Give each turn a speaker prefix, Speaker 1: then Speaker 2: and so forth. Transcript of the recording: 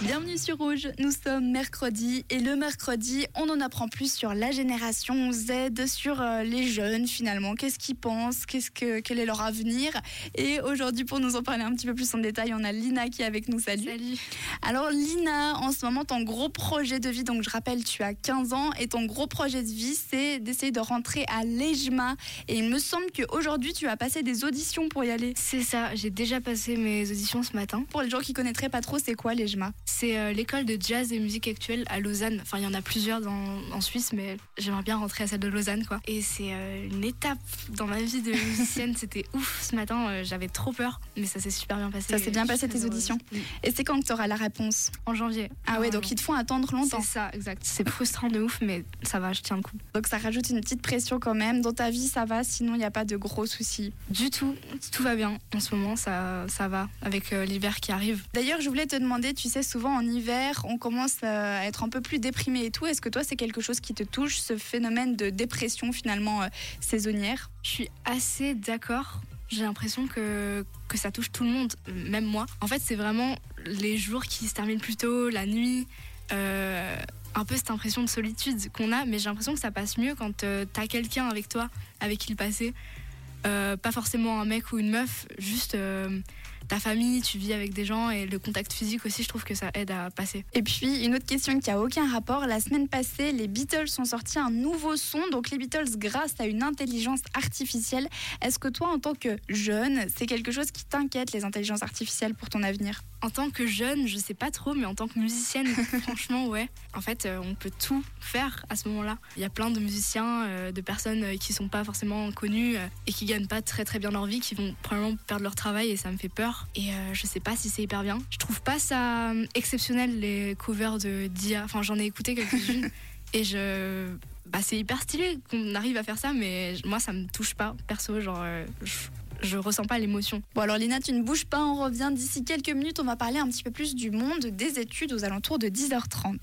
Speaker 1: Bienvenue sur Rouge, nous sommes mercredi et le mercredi on en apprend plus sur la génération Z, sur euh, les jeunes finalement, qu'est-ce qu'ils pensent, qu'est-ce que, quel est leur avenir? Et aujourd'hui pour nous en parler un petit peu plus en détail on a Lina qui est avec nous, salut.
Speaker 2: Salut.
Speaker 1: Alors Lina, en ce moment ton gros projet de vie, donc je rappelle tu as 15 ans et ton gros projet de vie c'est d'essayer de rentrer à l'EJMA et il me semble qu'aujourd'hui tu as passé des auditions pour y aller.
Speaker 2: C'est ça, j'ai déjà passé mes auditions ce matin.
Speaker 1: Pour les gens qui connaîtraient pas trop c'est quoi l'EJMA
Speaker 2: C'est euh, l'école de jazz et musique actuelle à Lausanne. Enfin, il y en a plusieurs dans, en Suisse, mais j'aimerais bien rentrer à celle de Lausanne, quoi. Et c'est euh, une étape dans ma vie de musicienne. C'était ouf ce matin, euh, j'avais trop peur, mais ça s'est super bien passé.
Speaker 1: Ça s'est bien passé tes auditions
Speaker 2: Oui.
Speaker 1: Et c'est quand que tu auras la réponse?
Speaker 2: En janvier.
Speaker 1: Ah ouais, donc ils te font attendre longtemps.
Speaker 2: C'est ça, exact. C'est frustrant de ouf, mais ça va, je tiens le coup.
Speaker 1: Donc ça rajoute une petite pression quand même. Dans ta vie, ça va, sinon il n'y a pas de gros soucis?
Speaker 2: Du tout, tout va bien. En ce moment, ça, ça va, avec l'hiver qui arrive.
Speaker 1: D'ailleurs, je voulais te tu sais, souvent en hiver, on commence euh, à être un peu plus déprimé et tout. Est-ce que toi, c'est quelque chose qui te touche, ce phénomène de dépression finalement euh, saisonnière?
Speaker 2: Je suis assez d'accord. J'ai l'impression que, que ça touche tout le monde, même moi. En fait, c'est vraiment les jours qui se terminent plus tôt, la nuit, euh, un peu cette impression de solitude qu'on a, mais j'ai l'impression que ça passe mieux quand t'as quelqu'un avec toi, avec qui le passer. Pas forcément un mec ou une meuf, juste ta famille, tu vis avec des gens et le contact physique aussi, je trouve que ça aide à passer.
Speaker 1: Et puis, une autre question qui a aucun rapport. La semaine passée, les Beatles ont sorti un nouveau son. Donc, les Beatles grâce à une intelligence artificielle. Est-ce que toi, en tant que jeune, c'est quelque chose qui t'inquiète, les intelligences artificielles, pour ton avenir?
Speaker 2: En tant que jeune, je sais pas trop, mais en tant que musicienne, franchement, ouais. En fait, euh, on peut tout faire à ce moment-là. Il y a plein de musiciens, euh, de personnes euh, qui sont pas forcément connues et qui gagnent pas très très bien leur vie, qui vont probablement perdre leur travail et ça me fait peur. Et euh, je sais pas si c'est hyper bien. Je trouve pas ça euh, exceptionnel les covers de Dia. Enfin, j'en ai écouté quelques-unes et je. Bah, c'est hyper stylé qu'on arrive à faire ça, mais moi, ça me touche pas, perso. Genre, euh, je, je ressens pas l'émotion.
Speaker 1: Bon alors Lina, tu ne bouges pas, on revient d'ici quelques minutes, on va parler un petit peu plus du monde des études aux alentours de 10h30.